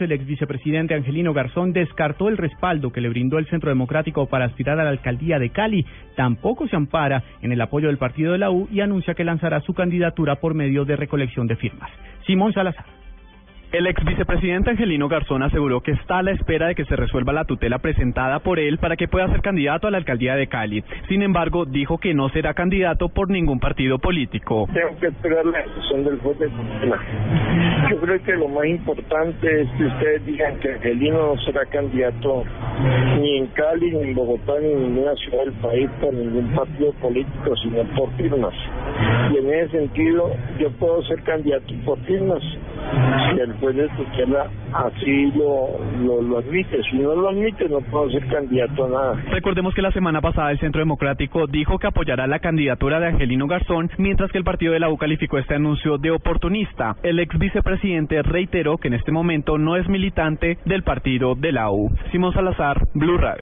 El ex vicepresidente Angelino Garzón descartó el respaldo que le brindó el Centro Democrático para aspirar a la alcaldía de Cali. Tampoco se ampara en el apoyo del partido de la U y anuncia que lanzará su candidatura por medio de recolección de firmas. Simón Salazar. El ex vicepresidente Angelino Garzón aseguró que está a la espera de que se resuelva la tutela presentada por él para que pueda ser candidato a la alcaldía de Cali. Sin embargo, dijo que no será candidato por ningún partido político. Tengo que esperar la decisión del juez de tutela. Yo creo que lo más importante es que ustedes digan que Angelino no será candidato ni en Cali, ni en Bogotá, ni en ninguna ciudad del país por ningún partido político, sino por firmas. Y en ese sentido, yo puedo ser candidato por firmas si el juez de tutela así lo, lo, admite. Si no lo admite, no puedo ser candidato a nada. Recordemos que la semana pasada el Centro Democrático dijo que apoyará la candidatura de Angelino Garzón, mientras que el partido de la U calificó este anuncio de oportunista. El ex vicepresidente reiteró que en este momento no es militante del partido de la U. Simón Salazar, Blue Radio.